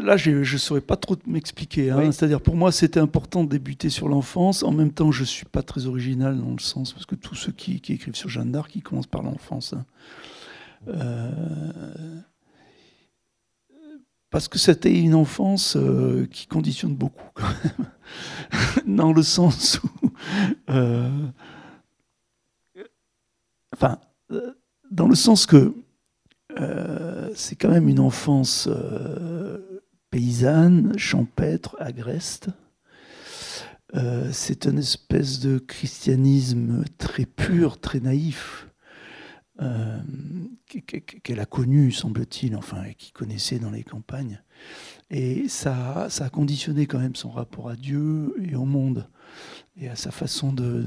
là, je ne saurais pas trop m'expliquer. Hein. C'est-à-dire, pour moi, c'était important de débuter sur l'enfance. En même temps, je ne suis pas très original dans le sens, parce que tous ceux qui, écrivent sur Jeanne d'Arc, ils commencent par l'enfance. Hein. parce que c'était une enfance qui conditionne beaucoup, quand même. dans le sens où, enfin, dans le sens que c'est quand même une enfance paysanne, champêtre, agreste. Euh, c'est une espèce de christianisme très pur, très naïf, euh, qu'elle a connu, semble-t-il, enfin, et qu'il connaissait dans les campagnes. Et ça, ça a conditionné quand même son rapport à Dieu et au monde, et à sa façon de...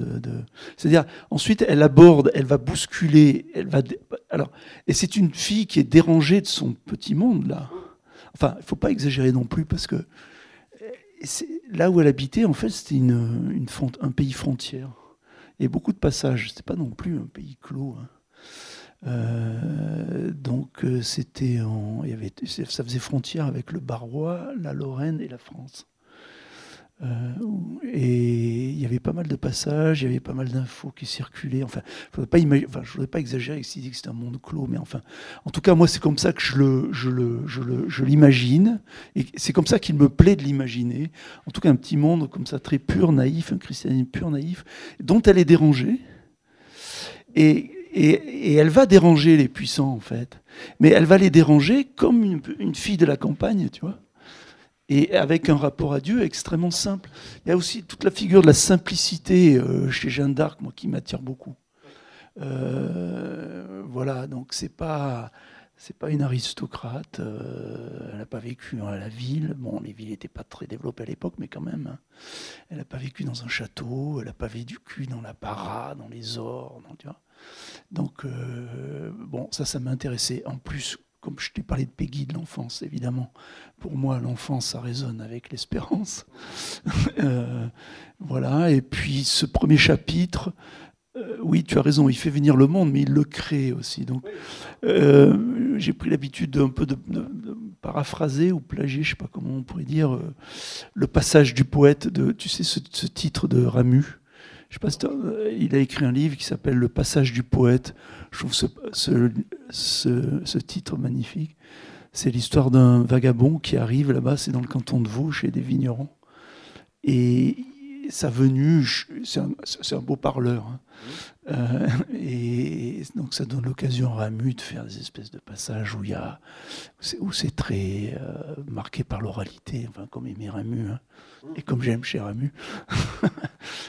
C'est-à-dire, ensuite, elle aborde, elle va bousculer, elle va... Alors, et c'est une fille qui est dérangée de son petit monde, là. Enfin, il faut pas exagérer non plus parce que là où elle habitait, en fait, c'était une, un pays frontière. Il y a beaucoup de passages. C'était pas non plus un pays clos. Hein. Euh, donc euh, c'était il y avait, ça faisait frontière avec le Barrois, la Lorraine et la France. Euh, et il y avait pas mal de passages, il y avait pas mal d'infos qui circulaient. Enfin, je ne voudrais pas exagérer dit que c'était un monde clos, mais enfin, en tout cas, moi, c'est comme ça que je le, je le, je l'imagine, et c'est comme ça qu'il me plaît de l'imaginer. En tout cas, un petit monde comme ça, très pur, naïf, un christianisme pur, naïf, dont elle est dérangée, et, et, et, elle va déranger les puissants, en fait. Mais elle va les déranger comme une, une fille de la campagne, tu vois et avec un rapport à Dieu extrêmement simple. Il y a aussi toute la figure de la simplicité euh, chez Jeanne d'Arc, moi, qui m'attire beaucoup. Euh, voilà, donc c'est pas c'est pas une aristocrate. Euh, elle n'a pas vécu à la ville. Bon, les villes n'étaient pas très développées à l'époque, mais quand même. Hein. Elle n'a pas vécu dans un château. Elle n'a pas vécu dans la para, dans les ors. tu vois. Donc, bon, ça, ça m'a intéressé. En plus, comme je t'ai parlé de Peggy de l'enfance, évidemment, pour moi, l'enfance, ça résonne avec l'espérance. Euh, voilà, et puis ce premier chapitre, euh, oui, tu as raison, il fait venir le monde, mais il le crée aussi. Donc, euh, j'ai pris l'habitude d'un peu de, paraphraser ou plagier, je ne sais pas comment on pourrait dire, le passage du poète de, tu sais, ce, titre de Ramu. Je sais pas il a écrit un livre qui s'appelle Le passage du poète. Je trouve ce, titre magnifique. C'est l'histoire d'un vagabond qui arrive là-bas, c'est dans le canton de Vaud, chez des vignerons. Et sa venue, c'est un, beau parleur. Hein. Euh, et donc ça donne l'occasion à Ramu de faire des espèces de passages où où c'est très euh, marqué par l'oralité, enfin comme aimait Ramu, hein. et comme j'aime chez Ramu.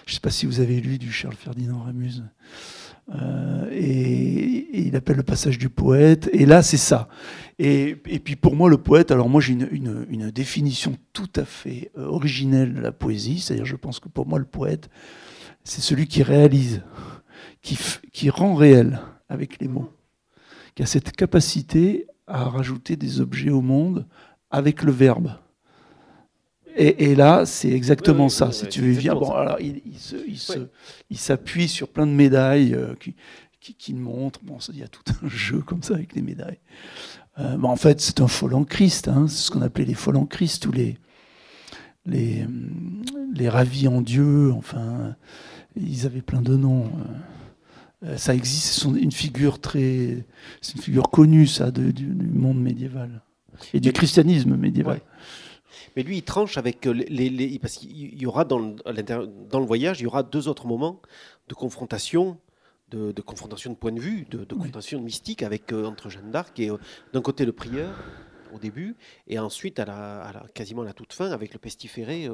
Je ne sais pas si vous avez lu du Charles Ferdinand Ramuse. Euh, et, il appelle le passage du poète. Et là, c'est ça. Et, puis pour moi, le poète, alors moi j'ai une, définition tout à fait originelle de la poésie. C'est-à-dire, je pense que pour moi, le poète, c'est celui qui réalise, qui, qui rend réel avec les mots, qui a cette capacité à rajouter des objets au monde avec le verbe. Et, là, c'est exactement ça. si tu veux, vient. Bon, alors, il, il s'appuie sur plein de médailles euh, qui, qui, qui, montrent. Bon, il y a tout un jeu comme ça avec les médailles. Euh, en fait, c'est un fol en Christ. Hein, c'est ce qu'on appelait les Christ ou les, les, les ravis en Dieu. Enfin, ils avaient plein de noms. Euh, ça existe. C'est une figure très, c'est une figure connue ça du, monde médiéval et du christianisme médiéval. Mais lui, il tranche avec euh, les. parce qu'il y aura dans le, dans le voyage, il y aura deux autres moments de confrontation, de, confrontation de point de vue, de, confrontation mystique avec, euh, entre Jeanne d'Arc et euh, d'un côté le prieur au début, et ensuite à la, quasiment à la toute fin avec le pestiféré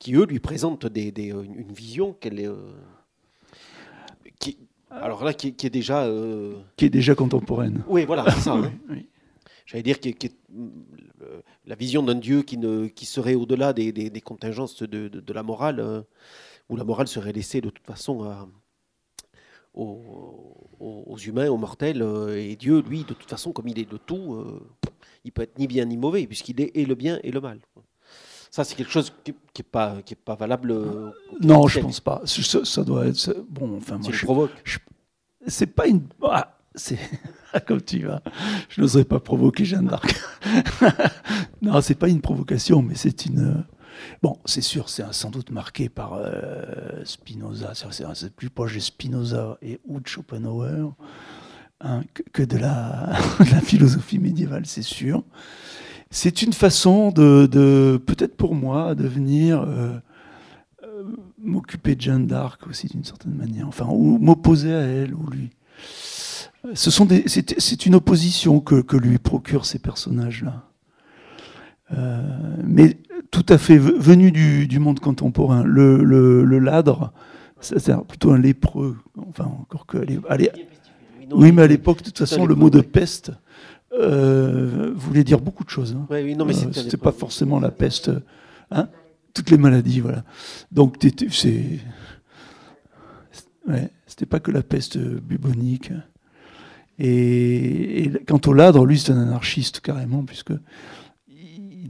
qui, eux, lui présentent des, une, vision qu'elle est. qui, alors là, qui, est déjà. Qui est déjà contemporaine. Oui, voilà, c'est ça. Hein. J'allais dire, qui, qui, la vision d'un Dieu qui, ne, qui serait au-delà des, des, contingences de, de, la morale, euh, où la morale serait laissée de toute façon aux, aux, humains, aux mortels, euh, et Dieu, lui, de toute façon, comme il est de tout, euh, il peut être ni bien ni mauvais, puisqu'il est et le bien et le mal. Ça, c'est quelque chose qui n'est pas, qui est pas valable. non, je pense pas. Ça, doit être. Bon, enfin, moi, je provoque. C'est pas une. Ah, c'est comme tu vas. Je n'oserais pas provoquer Jeanne d'Arc. non, c'est pas une provocation, mais c'est une. Bon, c'est sûr, c'est sans doute marqué par euh, Spinoza. C'est plus proche de Spinoza et ou de Schopenhauer. hein, que, de, la, la, philosophie médiévale, c'est sûr. C'est une façon de, peut-être pour moi, de venir euh, euh, m'occuper de Jeanne d'Arc aussi d'une certaine manière, enfin, ou m'opposer à elle, ou lui. Ce sont des, c'est, une opposition que, que, lui procurent ces personnages-là. Euh, mais tout à fait venu du, du monde contemporain. Le, le, le ladre, c'est plutôt un lépreux. Enfin, encore que. Allez, oui, mais à l'époque, de toute façon, le mot de peste euh, voulait dire beaucoup de choses. Hein. Oui, non, mais euh, c'était pas forcément la peste. Hein Toutes les maladies, voilà. Donc, c'est. Ouais, c'était pas que la peste bubonique. Et, et quant au ladre, lui, c'est un anarchiste carrément, puisque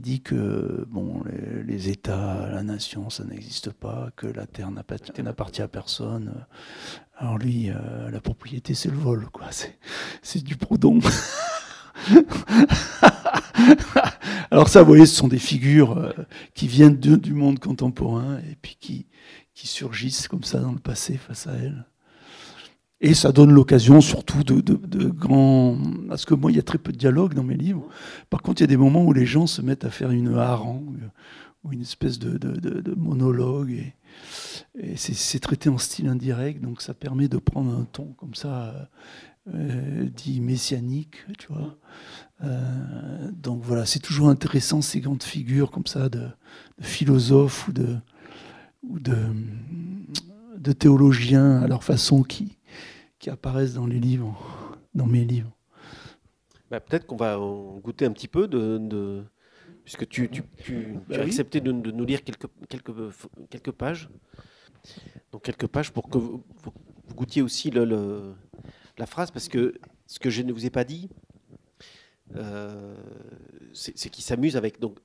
dit que bon, les, États, la nation, ça n'existe pas, que la terre n'appartient à personne. Alors lui, euh, la propriété, c'est le vol, quoi. C'est du Proudhon. Alors ça, vous voyez, ce sont des figures euh, qui viennent du monde contemporain et puis qui, qui surgissent comme ça dans le passé face à elle. Et ça donne l'occasion surtout de, de, grands... Parce que moi, il y a très peu de dialogue dans mes livres. Par contre, il y a des moments où les gens se mettent à faire une harangue ou une espèce de, monologue. Et, c'est traité en style indirect, donc ça permet de prendre un ton comme ça, euh, dit messianique, tu vois. Euh, donc voilà, c'est toujours intéressant ces grandes figures comme ça de, philosophes ou de, ou de, de théologiens à leur façon qui, qui apparaissent dans les livres, dans mes livres. Bah, peut-être qu'on va en goûter un petit peu de, puisque tu, tu, tu, bah as accepté de, nous lire quelques, quelques, quelques pages. Donc quelques pages pour que vous, goûtiez aussi le, la phrase, parce que ce que je ne vous ai pas dit, euh, c'est qu'il s'amuse avec. Donc,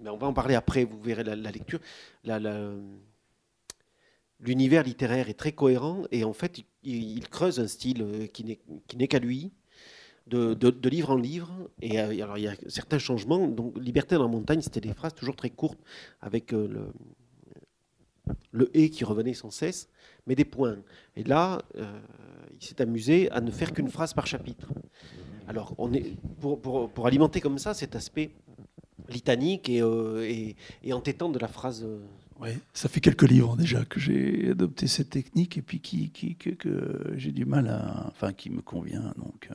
mais on va en parler après, vous verrez la, lecture. La, la, l'univers littéraire est très cohérent et en fait, il, creuse un style euh, qui n'est qu'à lui, de, de, livre en livre. Et euh, alors, il y a certains changements. Donc, Liberté dans la montagne, c'était des phrases toujours très courtes avec euh, le, le et qui revenait sans cesse, mais des points. Et là, il s'est amusé à ne faire qu'une phrase par chapitre. Alors, on est, pour, pour, pour alimenter comme ça cet aspect litanique et, et, et entêtant de la phrase oui, ça fait quelques livres déjà que j'ai adopté cette technique et puis qui, qui que, j'ai du mal à, enfin, qui me convient. Donc, euh,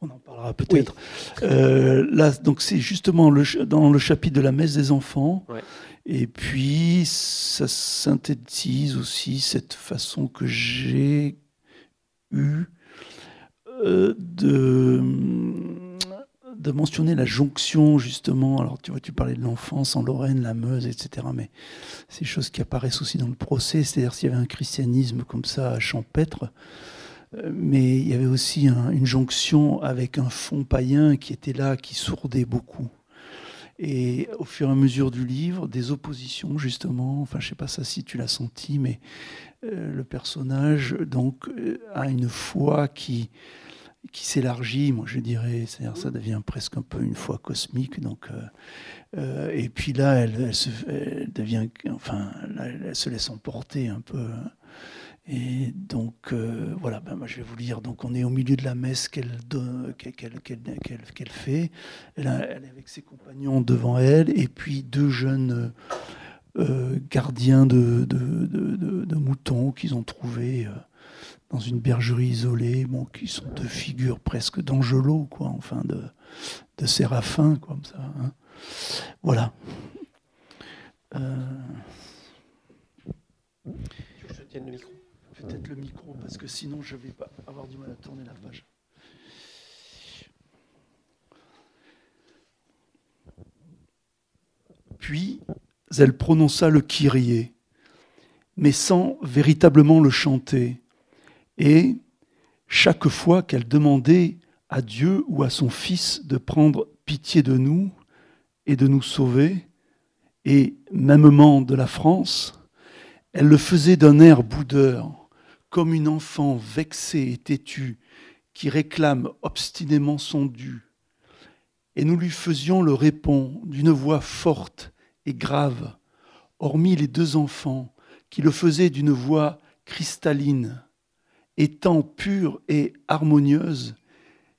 on en parlera peut-être. Euh, là, donc c'est justement le, dans le chapitre de la messe des enfants. Et puis, ça synthétise aussi cette façon que j'ai euh, de mentionner la jonction, justement. Alors, tu vois, tu parlais de l'enfance en Lorraine, la Meuse, etc. Mais ces choses qui apparaissent aussi dans le procès, c'est-à-dire s'il y avait un christianisme comme ça champêtre, euh, mais il y avait aussi une jonction avec un fond païen qui était là, qui sourdait beaucoup. Et au fur et à mesure du livre, des oppositions, justement, enfin, je sais pas ça si tu l'as senti, mais le personnage, donc, euh, a une foi qui qui s'élargit, moi je dirais, c'est-à-dire ça devient presque un peu une foi cosmique. Donc, euh, euh, et puis là, elle, se, devient, enfin, elle, se laisse emporter un peu. Et donc euh, voilà, ben, moi je vais vous lire. Donc on est au milieu de la messe qu'elle qu'elle qu'elle fait. Elle, est avec ses compagnons devant elle, et puis deux jeunes gardiens de, de, de, de moutons qu'ils ont trouvés dans une bergerie isolée, bon, qui sont deux figures presque d'Angelo, quoi, enfin de, de Séraphin, comme ça. Hein. Voilà. Euh... Je tienne le micro? Peut-être le micro, parce que sinon je vais pas avoir du mal à tourner la page. Puis elle prononça le Kyrie, mais sans véritablement le chanter et chaque fois qu'elle demandait à Dieu ou à son Fils de prendre pitié de nous et de nous sauver, et mêmement de la France, elle le faisait d'un air boudeur, comme une enfant vexée et têtue qui réclame obstinément son dû. Et nous lui faisions le répond d'une voix forte grave, hormis les deux enfants qui le faisaient d'une voix cristalline étant pure et harmonieuse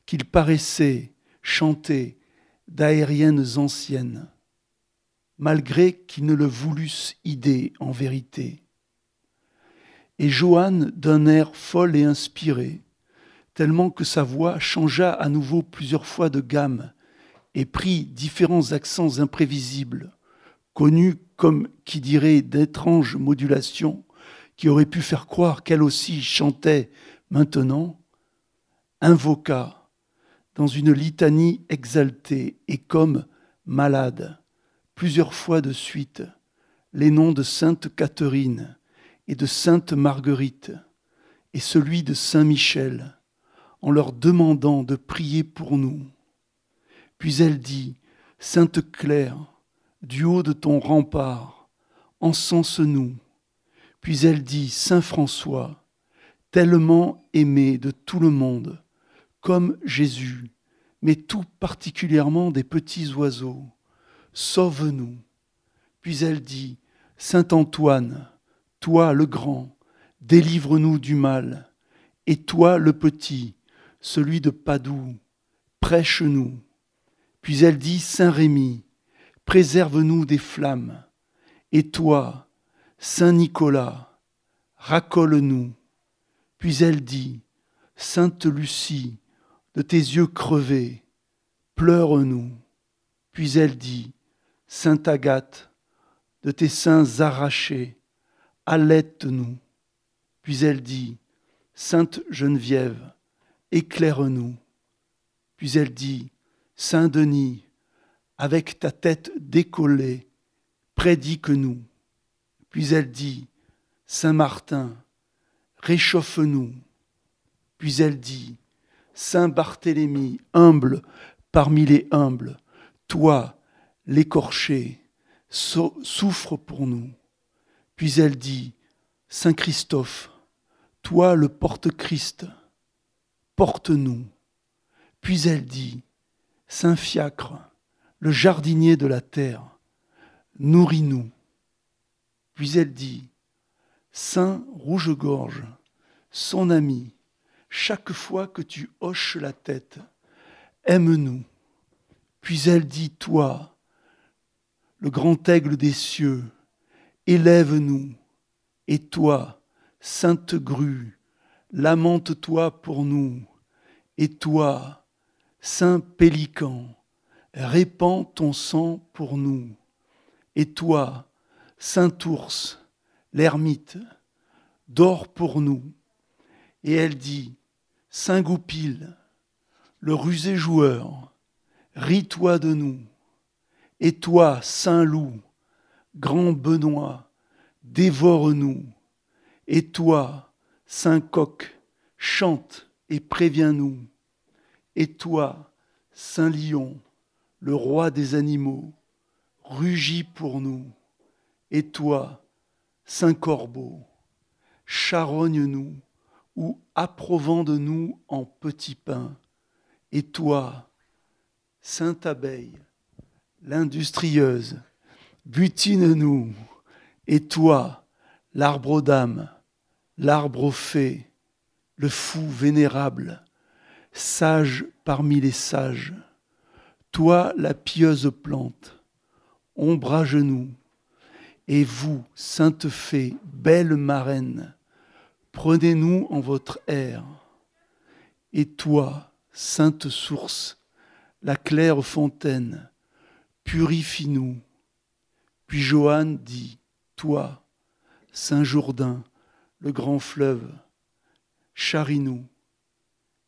qu'il paraissait chanter d'aériennes anciennes, malgré qu'ils ne le voulussent idée en vérité. Et Johanne d'un air fol et inspiré, tellement que sa voix changea à nouveau plusieurs fois de gamme et prit différents accents imprévisibles, connus comme qui dirait d'étranges modulations qui auraient pu faire croire qu'elle aussi chantait maintenant, invoqua dans une litanie exaltée et comme malade, plusieurs fois de suite, les noms de Sainte Catherine et de Sainte Marguerite et celui de Saint Michel, en leur demandant de prier pour nous. Puis elle dit, Sainte Claire, du haut de ton rempart, encense-nous. Puis elle dit, Saint François, tellement aimé de tout le monde, comme Jésus, mais tout particulièrement des petits oiseaux, sauve-nous. Puis elle dit, Saint Antoine, toi le grand, délivre-nous du mal, et toi le petit, celui de Padoue, prêche-nous. Puis elle dit, Saint Rémy, préserve-nous des flammes. Et toi, Saint Nicolas, racole-nous. Puis elle dit, Sainte Lucie, de tes yeux crevés, pleure-nous. Puis elle dit, Sainte Agathe, de tes seins arrachés, allaite-nous. Puis elle dit, Sainte Geneviève, éclaire-nous. Puis elle dit, Saint Denis, avec ta tête décollée, prédique-nous. Puis elle dit, Saint Martin, réchauffe-nous. Puis elle dit, Saint Barthélemy, humble parmi les humbles, toi, l'écorché, souffre pour nous. Puis elle dit, Saint Christophe, toi le porte-Christ, porte-nous. Puis elle dit, Saint Fiacre, le jardinier de la terre, nourris-nous. Puis elle dit, Saint Rouge-Gorge, son ami, chaque fois que tu hoches la tête, aime-nous. Puis elle dit, Toi, le grand aigle des cieux, élève-nous. Et toi, sainte grue, lamente-toi pour nous. Et toi, saint pélican, répands ton sang pour nous. Et toi, saint ours, l'ermite, dors pour nous. Et elle dit, Saint Goupil, le rusé joueur, ris-toi de nous. Et toi, Saint Loup, grand Benoît, dévore-nous. Et toi, Saint Coq, chante et préviens-nous. Et toi, Saint Lion, le roi des animaux, rugis pour nous. Et toi, Saint Corbeau, charogne-nous ou approuvant de nous en petits pains. Et toi, Sainte Abeille, l'industrieuse, butine-nous. Et toi, l'arbre aux dames, l'arbre aux fées, le fou vénérable, sage parmi les sages, toi la pieuse plante, ombre à genoux, et vous, sainte fée, belle marraine, Prenez-nous en votre air. Et toi, sainte source, la claire fontaine, purifie-nous. Puis Johanne dit, toi, Saint Jourdain, le grand fleuve, charrie-nous.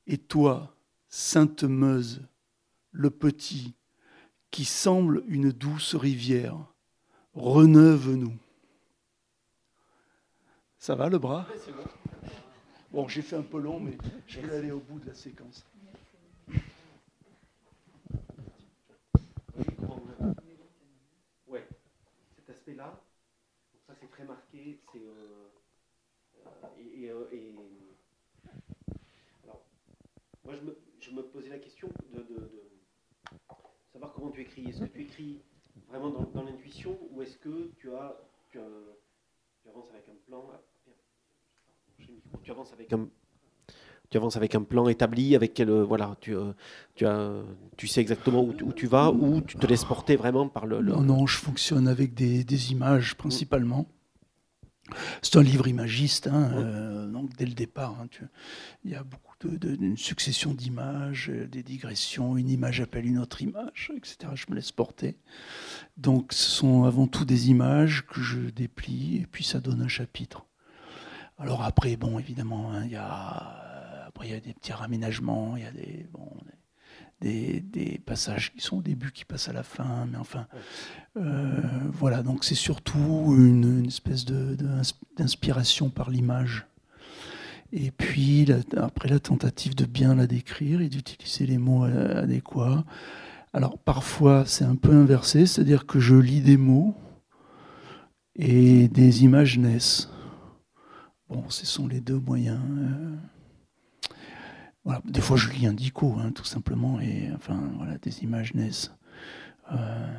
Et toi, Sainte Meuse, le petit, qui semble une douce rivière, reneuve-nous. Ça va le bras? Bon. j'ai fait un peu long, mais je vais aller au bout de la séquence. Oui, cet aspect-là, ça c'est très marqué, c'est euh, euh, et, alors, moi je me, je me, posais la question de, comment tu écris. Est-ce que tu écris vraiment dans, l'intuition ou est-ce que tu as, tu, avances avec un plan tu avances avec un, plan établi, avec quel, voilà, tu, tu, as, tu sais exactement où, tu vas, ou tu te laisses porter vraiment par le. Non, non, je fonctionne avec des images principalement. C'est un livre imagiste, hein, euh, donc dès le départ, hein, il y a beaucoup de, une succession d'images, euh, des digressions, une image appelle une autre image, etc. Je me laisse porter. Donc ce sont avant tout des images que je déplie et puis ça donne un chapitre. Alors après, bon, évidemment, hein, il y a après il y a des petits raménagements, il y a des bon, des, passages qui sont au début, qui passent à la fin, mais enfin, euh, voilà, donc c'est surtout une, espèce d'inspiration par l'image. Et puis, après la tentative de bien la décrire et d'utiliser les mots adéquats. Alors, parfois, c'est un peu inversé, c'est-à-dire que je lis des mots et des images naissent. Bon, ce sont les deux moyens. Euh, des fois, je lis un dico, hein, tout simplement, et enfin, voilà, des images naissent. Euh,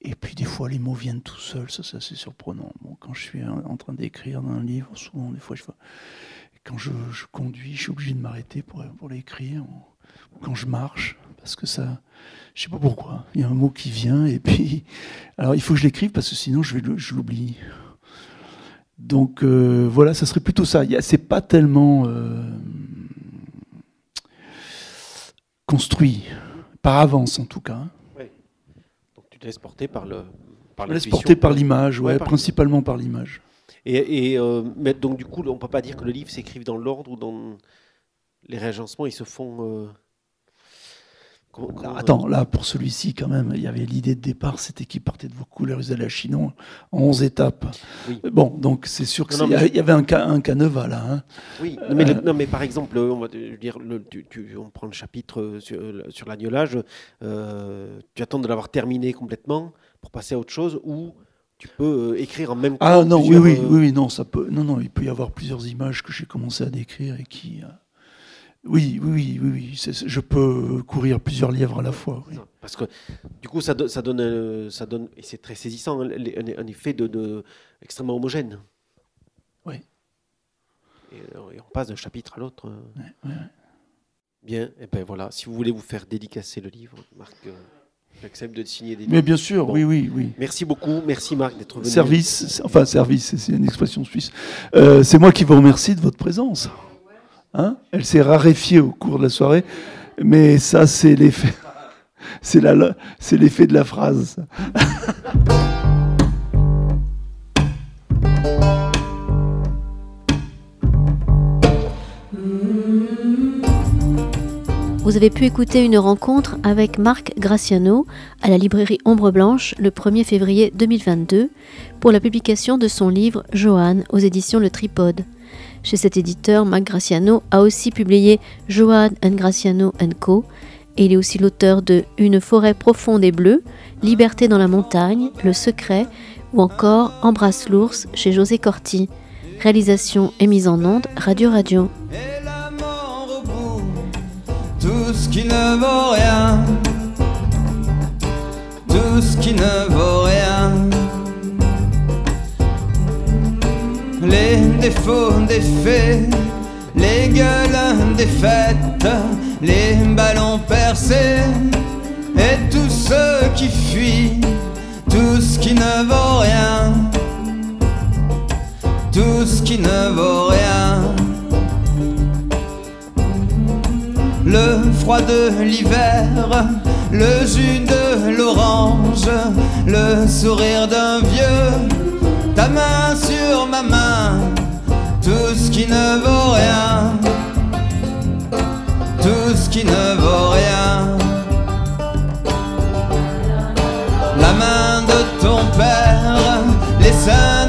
et puis, des fois, les mots viennent tout seuls, ça, c'est assez surprenant. Bon, quand je suis en train d'écrire dans un livre, souvent, des fois, je, quand je, conduis, je suis obligé de m'arrêter pour, pour l'écrire, ou quand je marche, parce que ça, je sais pas pourquoi, il y a un mot qui vient, et puis, alors, il faut que je l'écrive, parce que sinon, je, vais, je l'oublie. Donc euh, voilà, ça serait plutôt ça. C'est pas tellement euh, construit, par avance en tout cas. Hein. Oui. Donc tu te laisses porter par le. Par Je laisse porter par l'image, ouais, principalement par l'image. Et, euh, mais donc du coup, on peut pas dire que le livre s'écrive dans l'ordre ou dans les réagencements, ils se font Attends, là, pour celui-ci, quand même, il y avait l'idée de départ, c'était qu'il partait de vos couleurs la Chinon en 11 étapes. Bon, donc c'est sûr qu'il y, avait un, un canevas là. Hein. Oui, mais, euh, non, mais par exemple, on, va dire, le, tu, on prend le chapitre sur, sur l'agnolage, euh, tu attends de l'avoir terminé complètement pour passer à autre chose ou tu peux euh, écrire en même ah, temps. Ah non, oui, oui, oui, non, ça peut, non, non, il peut y avoir plusieurs images que j'ai commencé à décrire et qui. Oui, oui, oui, oui, je peux courir plusieurs lièvres à la fois. Parce que du coup, ça, ça, donne, euh, ça donne, et c'est très saisissant, hein, un, effet de, extrêmement homogène. Oui. Et, on passe d'un chapitre à l'autre. Bien, et ben voilà. Si vous voulez vous faire dédicacer le livre, Marc. Euh, j'accepte de signer des livres. Mais bien sûr, oui, oui, oui. Merci beaucoup, merci Marc d'être venu. Service, enfin service, c'est une expression suisse. Euh, c'est moi qui vous remercie de votre présence. Hein? Elle s'est raréfiée au cours de la soirée, mais ça, c'est l'effet. C'est l'effet de la phrase. Vous avez pu écouter une rencontre avec Marc Graciano à la librairie Ombre Blanche le 1er février 2022 pour la publication de son livre Joanne aux éditions Le Tripode. Chez cet éditeur, Mac Graciano a aussi publié Joan and Graciano Co. Et il est aussi l'auteur de Une forêt profonde et bleue, Liberté dans la montagne, Le secret ou encore Embrasse l'ours chez José Corti. Réalisation et mise en onde Radio Radio. ce qui ne vaut rien, tout qui ne vaut rien. Les défauts des faits, les gueules des les ballons percés et tous ceux qui fuient, tout ce qui ne vaut rien, tout ce qui ne vaut rien. Le froid de l'hiver, le jus de l'orange, le sourire d'un vieux ta main sur ma main, tout ce qui ne vaut rien, tout ce qui ne vaut rien. La main de ton père, les seins